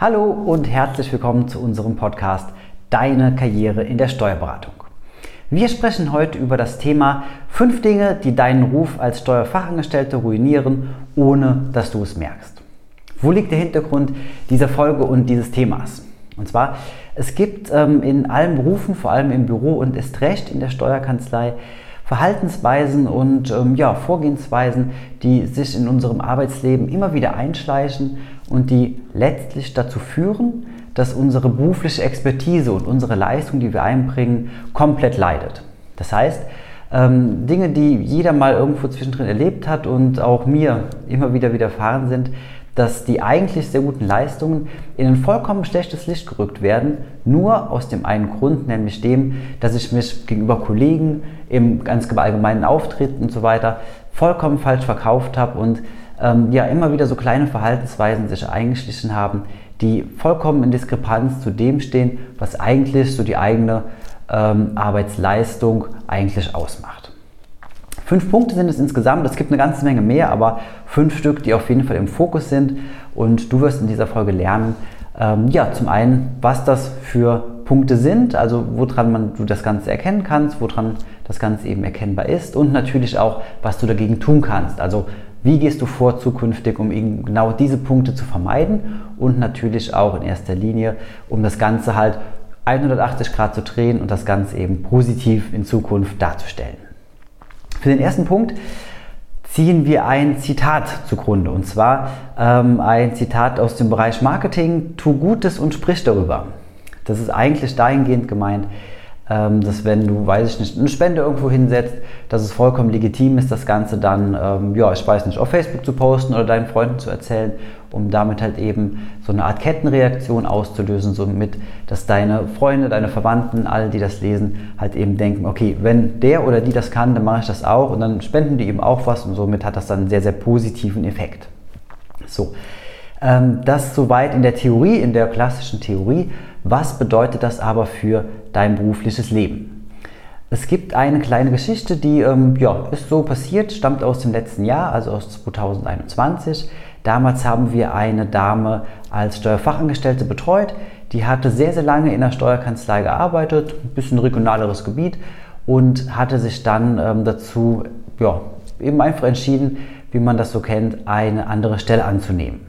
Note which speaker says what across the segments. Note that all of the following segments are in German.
Speaker 1: Hallo und herzlich willkommen zu unserem Podcast Deine Karriere in der Steuerberatung. Wir sprechen heute über das Thema fünf Dinge, die deinen Ruf als Steuerfachangestellte ruinieren, ohne dass du es merkst. Wo liegt der Hintergrund dieser Folge und dieses Themas? Und zwar, es gibt ähm, in allen Berufen, vor allem im Büro und ist recht in der Steuerkanzlei, Verhaltensweisen und ähm, ja, Vorgehensweisen, die sich in unserem Arbeitsleben immer wieder einschleichen und die letztlich dazu führen, dass unsere berufliche Expertise und unsere Leistung, die wir einbringen, komplett leidet. Das heißt, ähm, Dinge, die jeder mal irgendwo zwischendrin erlebt hat und auch mir immer wieder widerfahren sind, dass die eigentlich sehr guten Leistungen in ein vollkommen schlechtes Licht gerückt werden, nur aus dem einen Grund, nämlich dem, dass ich mich gegenüber Kollegen im ganz allgemeinen Auftritt und so weiter vollkommen falsch verkauft habe und ähm, ja immer wieder so kleine Verhaltensweisen sich eingeschlichen haben, die vollkommen in Diskrepanz zu dem stehen, was eigentlich so die eigene ähm, Arbeitsleistung eigentlich ausmacht. Fünf Punkte sind es insgesamt. Es gibt eine ganze Menge mehr, aber fünf Stück, die auf jeden Fall im Fokus sind. Und du wirst in dieser Folge lernen, ähm, ja, zum einen, was das für Punkte sind, also woran man, du das Ganze erkennen kannst, woran das Ganze eben erkennbar ist und natürlich auch, was du dagegen tun kannst. Also wie gehst du vor zukünftig, um genau diese Punkte zu vermeiden und natürlich auch in erster Linie, um das Ganze halt 180 Grad zu drehen und das Ganze eben positiv in Zukunft darzustellen. Für den ersten Punkt ziehen wir ein Zitat zugrunde und zwar ähm, ein Zitat aus dem Bereich Marketing, tu Gutes und sprich darüber. Das ist eigentlich dahingehend gemeint, ähm, dass wenn du, weiß ich nicht, eine Spende irgendwo hinsetzt, dass es vollkommen legitim ist, das Ganze dann, ähm, ja, ich weiß nicht, auf Facebook zu posten oder deinen Freunden zu erzählen, um damit halt eben so eine Art Kettenreaktion auszulösen, somit, dass deine Freunde, deine Verwandten, alle, die das lesen, halt eben denken, okay, wenn der oder die das kann, dann mache ich das auch und dann spenden die eben auch was und somit hat das dann einen sehr, sehr positiven Effekt. So, ähm, das soweit in der Theorie, in der klassischen Theorie. Was bedeutet das aber für dein berufliches Leben? Es gibt eine kleine Geschichte, die ähm, ja, ist so passiert, stammt aus dem letzten Jahr, also aus 2021. Damals haben wir eine Dame als Steuerfachangestellte betreut. Die hatte sehr, sehr lange in der Steuerkanzlei gearbeitet, ein bisschen regionaleres Gebiet und hatte sich dann ähm, dazu ja, eben einfach entschieden, wie man das so kennt, eine andere Stelle anzunehmen.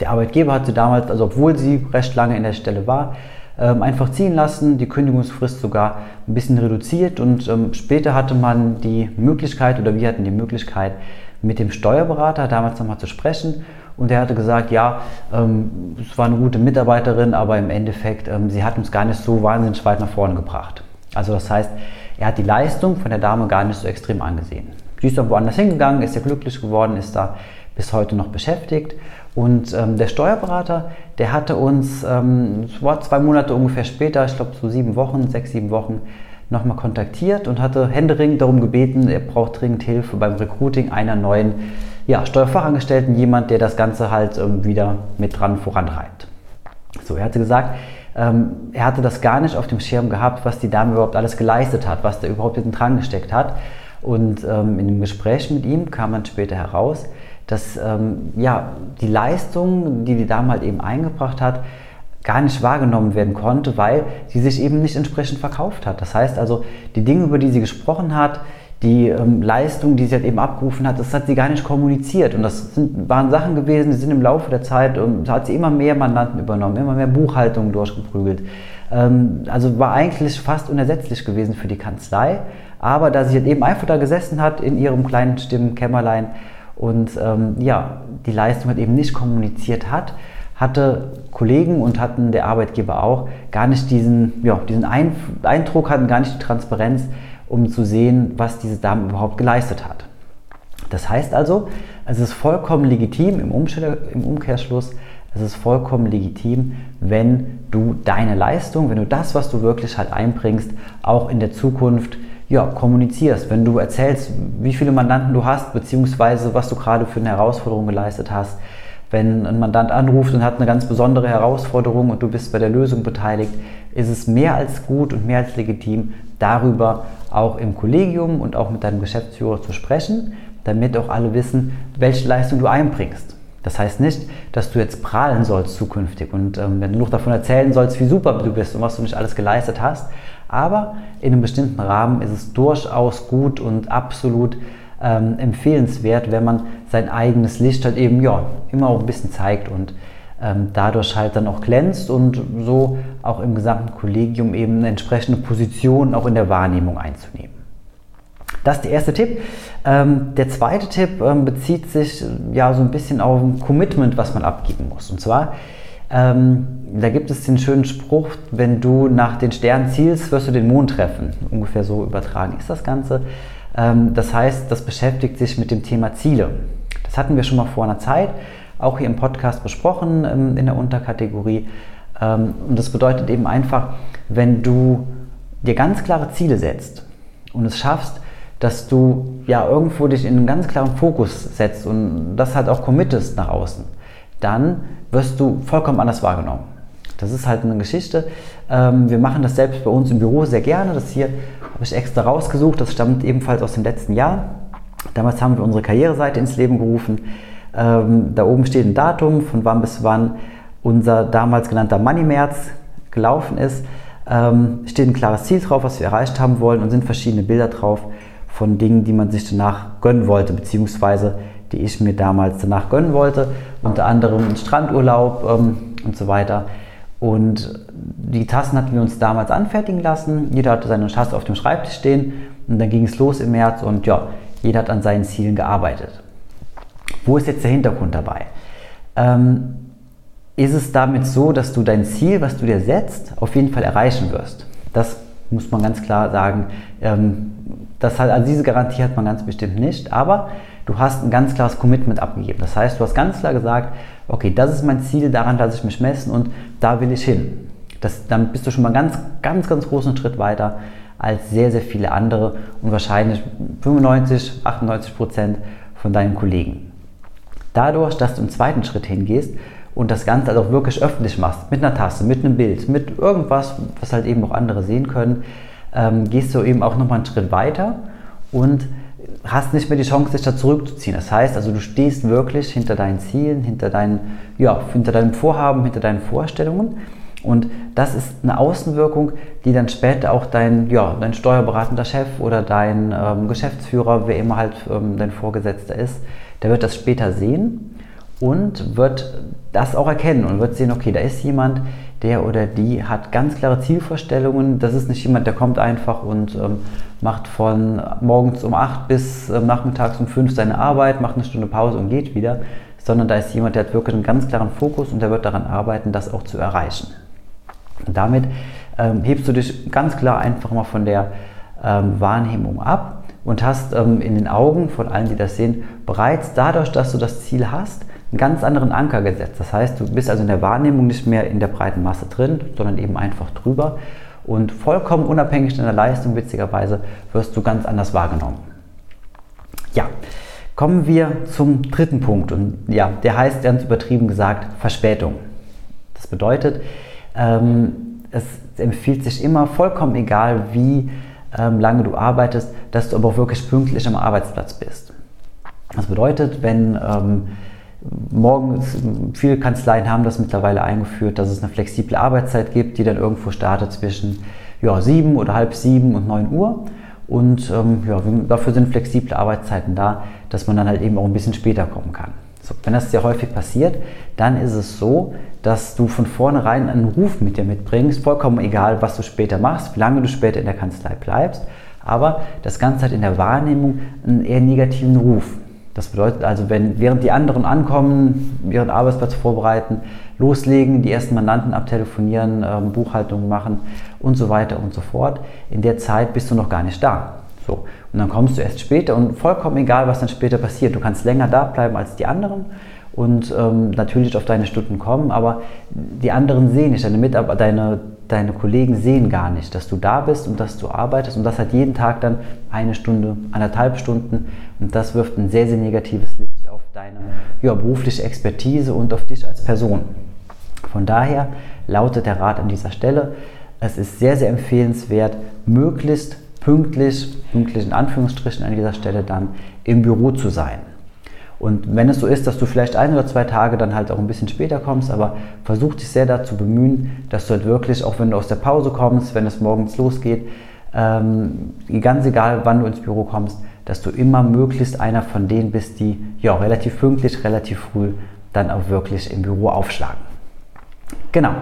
Speaker 1: Der Arbeitgeber hat sie damals, also obwohl sie recht lange in der Stelle war, einfach ziehen lassen, die Kündigungsfrist sogar ein bisschen reduziert und ähm, später hatte man die Möglichkeit oder wir hatten die Möglichkeit, mit dem Steuerberater damals nochmal zu sprechen und er hatte gesagt, ja, ähm, es war eine gute Mitarbeiterin, aber im Endeffekt, sie hat uns gar nicht so wahnsinnig weit nach vorne gebracht. Also das heißt, er hat die Leistung von der Dame gar nicht so extrem angesehen. Sie ist dann woanders hingegangen, ist ja glücklich geworden, ist da bis heute noch beschäftigt. Und ähm, der Steuerberater, der hatte uns, ähm, zwei Monate ungefähr später, ich glaube so sieben Wochen, sechs, sieben Wochen, nochmal kontaktiert und hatte händeringend darum gebeten, er braucht dringend Hilfe beim Recruiting einer neuen ja, Steuerfachangestellten, jemand, der das Ganze halt ähm, wieder mit dran vorantreibt. So, er hatte gesagt, ähm, er hatte das gar nicht auf dem Schirm gehabt, was die Dame überhaupt alles geleistet hat, was da überhaupt hinten dran gesteckt hat. Und ähm, in dem Gespräch mit ihm kam dann später heraus, dass ähm, ja, die Leistung, die die Dame halt eben eingebracht hat, gar nicht wahrgenommen werden konnte, weil sie sich eben nicht entsprechend verkauft hat. Das heißt also, die Dinge, über die sie gesprochen hat, die ähm, Leistung, die sie halt eben abgerufen hat, das hat sie gar nicht kommuniziert. Und das sind, waren Sachen gewesen, die sind im Laufe der Zeit, ähm, hat sie immer mehr Mandanten übernommen, immer mehr Buchhaltungen durchgeprügelt. Ähm, also war eigentlich fast unersetzlich gewesen für die Kanzlei. Aber da sie halt eben einfach da gesessen hat in ihrem kleinen Stimmenkämmerlein, und ähm, ja, die Leistung halt eben nicht kommuniziert hat, hatte Kollegen und hatten der Arbeitgeber auch gar nicht diesen, ja, diesen Eindruck, hatten gar nicht die Transparenz, um zu sehen, was diese Dame überhaupt geleistet hat. Das heißt also, es ist vollkommen legitim im, im Umkehrschluss, es ist vollkommen legitim, wenn du deine Leistung, wenn du das, was du wirklich halt einbringst, auch in der Zukunft ja, kommunizierst, wenn du erzählst, wie viele Mandanten du hast, beziehungsweise was du gerade für eine Herausforderung geleistet hast. Wenn ein Mandant anruft und hat eine ganz besondere Herausforderung und du bist bei der Lösung beteiligt, ist es mehr als gut und mehr als legitim, darüber auch im Kollegium und auch mit deinem Geschäftsführer zu sprechen, damit auch alle wissen, welche Leistung du einbringst. Das heißt nicht, dass du jetzt prahlen sollst zukünftig und ähm, wenn du noch davon erzählen sollst, wie super du bist und was du nicht alles geleistet hast. Aber in einem bestimmten Rahmen ist es durchaus gut und absolut ähm, empfehlenswert, wenn man sein eigenes Licht halt eben ja, immer auch ein bisschen zeigt und ähm, dadurch halt dann auch glänzt und so auch im gesamten Kollegium eben eine entsprechende Position auch in der Wahrnehmung einzunehmen. Das ist der erste Tipp. Ähm, der zweite Tipp ähm, bezieht sich ja so ein bisschen auf ein Commitment, was man abgeben muss. Und zwar, ähm, da gibt es den schönen Spruch, wenn du nach den Sternen zielst, wirst du den Mond treffen. Ungefähr so übertragen ist das Ganze. Ähm, das heißt, das beschäftigt sich mit dem Thema Ziele. Das hatten wir schon mal vor einer Zeit, auch hier im Podcast besprochen ähm, in der Unterkategorie. Ähm, und das bedeutet eben einfach, wenn du dir ganz klare Ziele setzt und es schaffst, dass du ja irgendwo dich in einen ganz klaren Fokus setzt und das halt auch committest nach außen, dann wirst du vollkommen anders wahrgenommen. Das ist halt eine Geschichte. Ähm, wir machen das selbst bei uns im Büro sehr gerne. Das hier habe ich extra rausgesucht. Das stammt ebenfalls aus dem letzten Jahr. Damals haben wir unsere Karriereseite ins Leben gerufen. Ähm, da oben steht ein Datum, von wann bis wann unser damals genannter Money März gelaufen ist. Ähm, steht ein klares Ziel drauf, was wir erreicht haben wollen und sind verschiedene Bilder drauf, von Dingen, die man sich danach gönnen wollte, beziehungsweise die ich mir damals danach gönnen wollte. Unter anderem einen Strandurlaub ähm, und so weiter. Und die Tassen hatten wir uns damals anfertigen lassen. Jeder hatte seine Tasse auf dem Schreibtisch stehen und dann ging es los im März und ja, jeder hat an seinen Zielen gearbeitet. Wo ist jetzt der Hintergrund dabei? Ähm, ist es damit so, dass du dein Ziel, was du dir setzt, auf jeden Fall erreichen wirst? Das muss man ganz klar sagen. Ähm, das halt, also diese Garantie hat man ganz bestimmt nicht, aber du hast ein ganz klares Commitment abgegeben. Das heißt, du hast ganz klar gesagt, okay, das ist mein Ziel, daran lasse ich mich messen und da will ich hin. Das, damit bist du schon mal ganz, ganz, ganz großen Schritt weiter als sehr, sehr viele andere und wahrscheinlich 95, 98 Prozent von deinen Kollegen. Dadurch, dass du im zweiten Schritt hingehst und das Ganze also auch wirklich öffentlich machst, mit einer Tasse, mit einem Bild, mit irgendwas, was halt eben auch andere sehen können, ähm, gehst du eben auch nochmal einen Schritt weiter und hast nicht mehr die Chance, dich da zurückzuziehen. Das heißt also, du stehst wirklich hinter deinen Zielen, hinter, deinen, ja, hinter deinem Vorhaben, hinter deinen Vorstellungen. Und das ist eine Außenwirkung, die dann später auch dein, ja, dein steuerberatender Chef oder dein ähm, Geschäftsführer, wer immer halt ähm, dein Vorgesetzter ist, der wird das später sehen und wird das auch erkennen und wird sehen, okay, da ist jemand, der oder die hat ganz klare Zielvorstellungen. Das ist nicht jemand, der kommt einfach und ähm, macht von morgens um 8 bis ähm, nachmittags um 5 seine Arbeit, macht eine Stunde Pause und geht wieder, sondern da ist jemand, der hat wirklich einen ganz klaren Fokus und der wird daran arbeiten, das auch zu erreichen. Und damit ähm, hebst du dich ganz klar einfach mal von der ähm, Wahrnehmung ab und hast ähm, in den Augen von allen, die das sehen, bereits dadurch, dass du das Ziel hast, einen ganz anderen Anker gesetzt. Das heißt, du bist also in der Wahrnehmung nicht mehr in der breiten Masse drin, sondern eben einfach drüber. Und vollkommen unabhängig deiner Leistung, witzigerweise, wirst du ganz anders wahrgenommen. Ja, kommen wir zum dritten Punkt. Und ja, der heißt ganz übertrieben gesagt Verspätung. Das bedeutet, ähm, es empfiehlt sich immer, vollkommen egal wie ähm, lange du arbeitest, dass du aber auch wirklich pünktlich am Arbeitsplatz bist. Das bedeutet, wenn ähm, Morgens, viele Kanzleien haben das mittlerweile eingeführt, dass es eine flexible Arbeitszeit gibt, die dann irgendwo startet zwischen ja, 7 oder halb sieben und 9 Uhr. Und ähm, ja, dafür sind flexible Arbeitszeiten da, dass man dann halt eben auch ein bisschen später kommen kann. So, wenn das sehr häufig passiert, dann ist es so, dass du von vornherein einen Ruf mit dir mitbringst, vollkommen egal, was du später machst, wie lange du später in der Kanzlei bleibst, aber das Ganze hat in der Wahrnehmung einen eher negativen Ruf. Das bedeutet also, wenn während die anderen ankommen, ihren Arbeitsplatz vorbereiten, loslegen, die ersten Mandanten abtelefonieren, ähm, Buchhaltung machen und so weiter und so fort, in der Zeit bist du noch gar nicht da. So. Und dann kommst du erst später und vollkommen egal, was dann später passiert. Du kannst länger da bleiben als die anderen und ähm, natürlich auf deine Stunden kommen, aber die anderen sehen nicht, deine Mitarbeiter, deine, deine Kollegen sehen gar nicht, dass du da bist und dass du arbeitest und das hat jeden Tag dann eine Stunde, anderthalb Stunden und das wirft ein sehr, sehr negatives Licht auf deine ja, berufliche Expertise und auf dich als Person. Von daher lautet der Rat an dieser Stelle, es ist sehr, sehr empfehlenswert, möglichst pünktlich, pünktlich in Anführungsstrichen an dieser Stelle dann im Büro zu sein. Und wenn es so ist, dass du vielleicht ein oder zwei Tage dann halt auch ein bisschen später kommst, aber versuch dich sehr dazu bemühen, dass du halt wirklich, auch wenn du aus der Pause kommst, wenn es morgens losgeht, ähm, ganz egal, wann du ins Büro kommst, dass du immer möglichst einer von denen bist, die ja relativ pünktlich, relativ früh dann auch wirklich im Büro aufschlagen. Genau.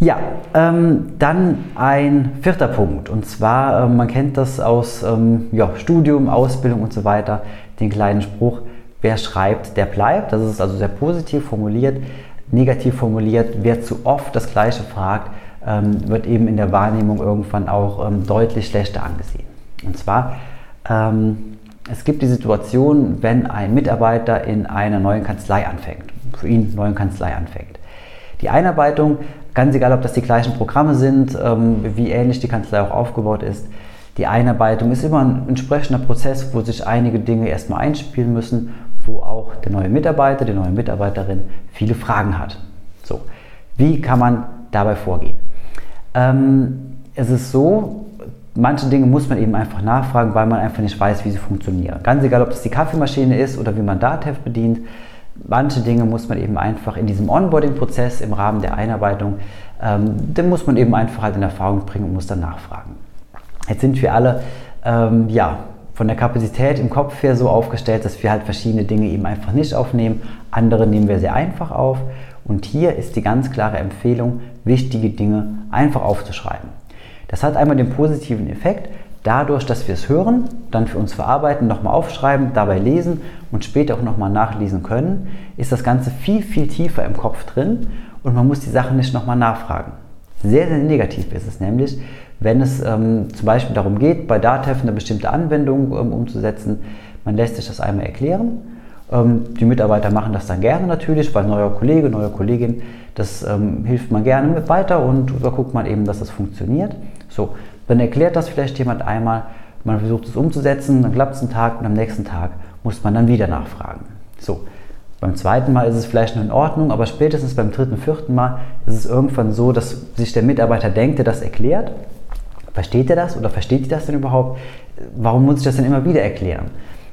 Speaker 1: Ja, ähm, dann ein vierter Punkt. Und zwar, äh, man kennt das aus ähm, ja, Studium, Ausbildung und so weiter, den kleinen Spruch, wer schreibt, der bleibt. Das ist also sehr positiv formuliert. Negativ formuliert, wer zu oft das Gleiche fragt, ähm, wird eben in der Wahrnehmung irgendwann auch ähm, deutlich schlechter angesehen. Und zwar, ähm, es gibt die Situation, wenn ein Mitarbeiter in einer neuen Kanzlei anfängt, für ihn neuen Kanzlei anfängt. Die Einarbeitung, ganz egal ob das die gleichen Programme sind, ähm, wie ähnlich die Kanzlei auch aufgebaut ist, die Einarbeitung ist immer ein entsprechender Prozess, wo sich einige Dinge erstmal einspielen müssen, wo auch der neue Mitarbeiter, die neue Mitarbeiterin viele Fragen hat. So, wie kann man dabei vorgehen? Ähm, es ist so, manche Dinge muss man eben einfach nachfragen, weil man einfach nicht weiß, wie sie funktionieren. Ganz egal, ob das die Kaffeemaschine ist oder wie man Datev bedient. Manche Dinge muss man eben einfach in diesem Onboarding-Prozess im Rahmen der Einarbeitung, ähm, den muss man eben einfach halt in Erfahrung bringen und muss dann nachfragen. Jetzt sind wir alle ähm, ja, von der Kapazität im Kopf her so aufgestellt, dass wir halt verschiedene Dinge eben einfach nicht aufnehmen. Andere nehmen wir sehr einfach auf. Und hier ist die ganz klare Empfehlung, wichtige Dinge einfach aufzuschreiben. Das hat einmal den positiven Effekt, dadurch, dass wir es hören, dann für uns verarbeiten, nochmal aufschreiben, dabei lesen und später auch nochmal nachlesen können, ist das Ganze viel, viel tiefer im Kopf drin und man muss die Sachen nicht nochmal nachfragen. Sehr, sehr negativ ist es nämlich, wenn es ähm, zum Beispiel darum geht, bei Datev eine bestimmte Anwendung ähm, umzusetzen, man lässt sich das einmal erklären. Ähm, die Mitarbeiter machen das dann gerne natürlich, weil neuer Kollege, neue Kollegin, das ähm, hilft man gerne mit weiter und da guckt man eben, dass das funktioniert. So, dann erklärt das vielleicht jemand einmal, man versucht es umzusetzen, dann klappt es einen Tag und am nächsten Tag muss man dann wieder nachfragen. So, beim zweiten Mal ist es vielleicht noch in Ordnung, aber spätestens beim dritten, vierten Mal ist es irgendwann so, dass sich der Mitarbeiter denkt, der das erklärt. Versteht er das oder versteht ihr das denn überhaupt? Warum muss ich das denn immer wieder erklären?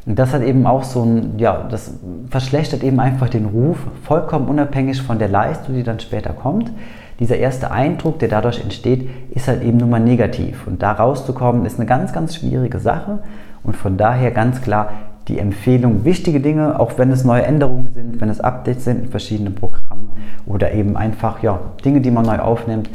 Speaker 1: Und das hat eben auch so ein, ja, das verschlechtert eben einfach den Ruf, vollkommen unabhängig von der Leistung, die dann später kommt dieser erste Eindruck, der dadurch entsteht, ist halt eben nun mal negativ. Und da rauszukommen, ist eine ganz, ganz schwierige Sache. Und von daher ganz klar die Empfehlung, wichtige Dinge, auch wenn es neue Änderungen sind, wenn es Updates sind in verschiedenen Programmen oder eben einfach ja, Dinge, die man neu aufnimmt,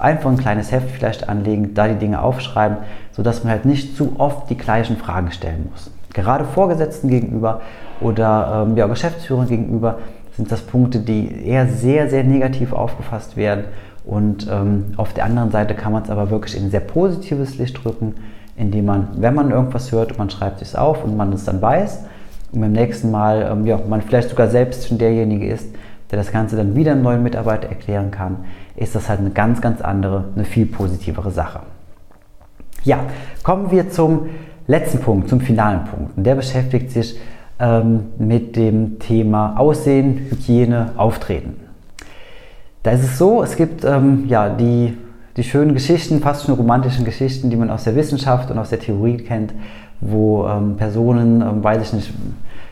Speaker 1: einfach ein kleines Heft vielleicht anlegen, da die Dinge aufschreiben, sodass man halt nicht zu oft die gleichen Fragen stellen muss. Gerade Vorgesetzten gegenüber oder ähm, ja, Geschäftsführern gegenüber sind das Punkte, die eher sehr, sehr negativ aufgefasst werden. Und ähm, auf der anderen Seite kann man es aber wirklich in ein sehr positives Licht rücken, indem man, wenn man irgendwas hört, man schreibt es auf und man es dann weiß und beim nächsten Mal, ähm, ja, man vielleicht sogar selbst schon derjenige ist, der das Ganze dann wieder einem neuen Mitarbeiter erklären kann, ist das halt eine ganz, ganz andere, eine viel positivere Sache. Ja, kommen wir zum letzten Punkt, zum finalen Punkt. Und der beschäftigt sich ähm, mit dem Thema Aussehen, Hygiene, Auftreten. Da ist es so, es gibt ähm, ja, die, die schönen Geschichten, fast schon romantischen Geschichten, die man aus der Wissenschaft und aus der Theorie kennt, wo ähm, Personen, ähm, weiß ich nicht,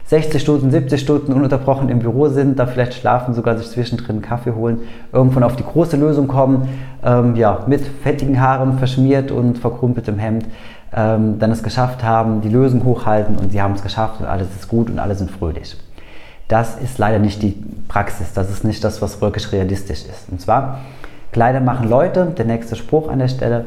Speaker 1: 60 Stunden, 70 Stunden ununterbrochen im Büro sind, da vielleicht schlafen, sogar sich zwischendrin einen Kaffee holen, irgendwann auf die große Lösung kommen, ähm, ja, mit fettigen Haaren verschmiert und verkrumpeltem Hemd, ähm, dann es geschafft haben, die Lösung hochhalten und sie haben es geschafft und alles ist gut und alle sind fröhlich. Das ist leider nicht die Praxis, das ist nicht das, was wirklich realistisch ist. Und zwar, Kleider machen Leute, der nächste Spruch an der Stelle,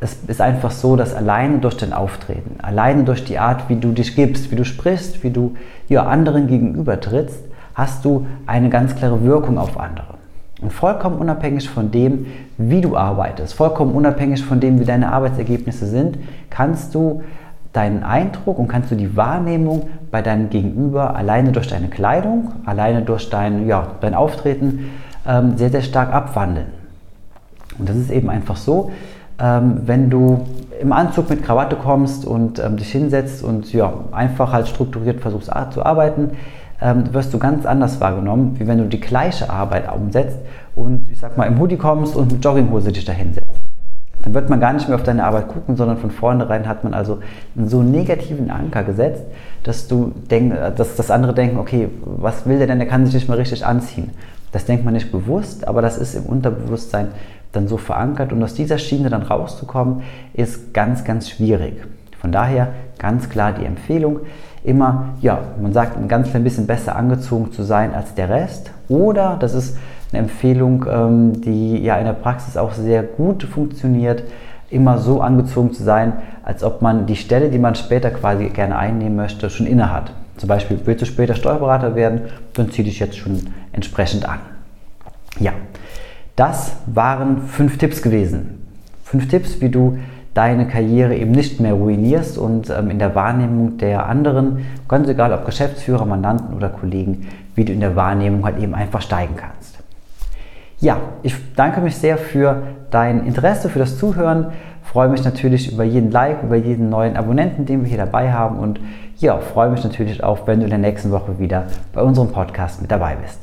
Speaker 1: es ist einfach so, dass alleine durch dein Auftreten, alleine durch die Art, wie du dich gibst, wie du sprichst, wie du ja, anderen gegenüber trittst, hast du eine ganz klare Wirkung auf andere. Und vollkommen unabhängig von dem, wie du arbeitest, vollkommen unabhängig von dem, wie deine Arbeitsergebnisse sind, kannst du deinen Eindruck und kannst du die Wahrnehmung bei deinem Gegenüber alleine durch deine Kleidung, alleine durch dein, ja, dein Auftreten ähm, sehr, sehr stark abwandeln. Und das ist eben einfach so, ähm, wenn du im Anzug mit Krawatte kommst und ähm, dich hinsetzt und ja, einfach halt strukturiert versuchst zu arbeiten, ähm, wirst du ganz anders wahrgenommen, wie wenn du die gleiche Arbeit umsetzt und ich sag mal im Hoodie kommst und mit Jogginghose dich da hinsetzt. dann wird man gar nicht mehr auf deine Arbeit gucken, sondern von vornherein hat man also einen so negativen Anker gesetzt, dass du denk, dass, dass andere denken, okay, was will der denn, der kann sich nicht mehr richtig anziehen. Das denkt man nicht bewusst, aber das ist im Unterbewusstsein dann so verankert und aus dieser Schiene dann rauszukommen, ist ganz, ganz schwierig. Von daher ganz klar die Empfehlung, immer, ja, man sagt, ein ganz klein bisschen besser angezogen zu sein als der Rest. Oder, das ist eine Empfehlung, ähm, die ja in der Praxis auch sehr gut funktioniert, immer so angezogen zu sein, als ob man die Stelle, die man später quasi gerne einnehmen möchte, schon inne hat. Zum Beispiel willst du später Steuerberater werden, dann zieh dich jetzt schon entsprechend an. Ja, das waren fünf Tipps gewesen. Fünf Tipps, wie du deine Karriere eben nicht mehr ruinierst und ähm, in der Wahrnehmung der anderen, ganz egal ob Geschäftsführer, Mandanten oder Kollegen, wie du in der Wahrnehmung halt eben einfach steigen kannst. Ja, ich danke mich sehr für dein Interesse, für das Zuhören. Freue mich natürlich über jeden Like, über jeden neuen Abonnenten, den wir hier dabei haben und ja, freue mich natürlich auch, wenn du in der nächsten Woche wieder bei unserem Podcast mit dabei bist.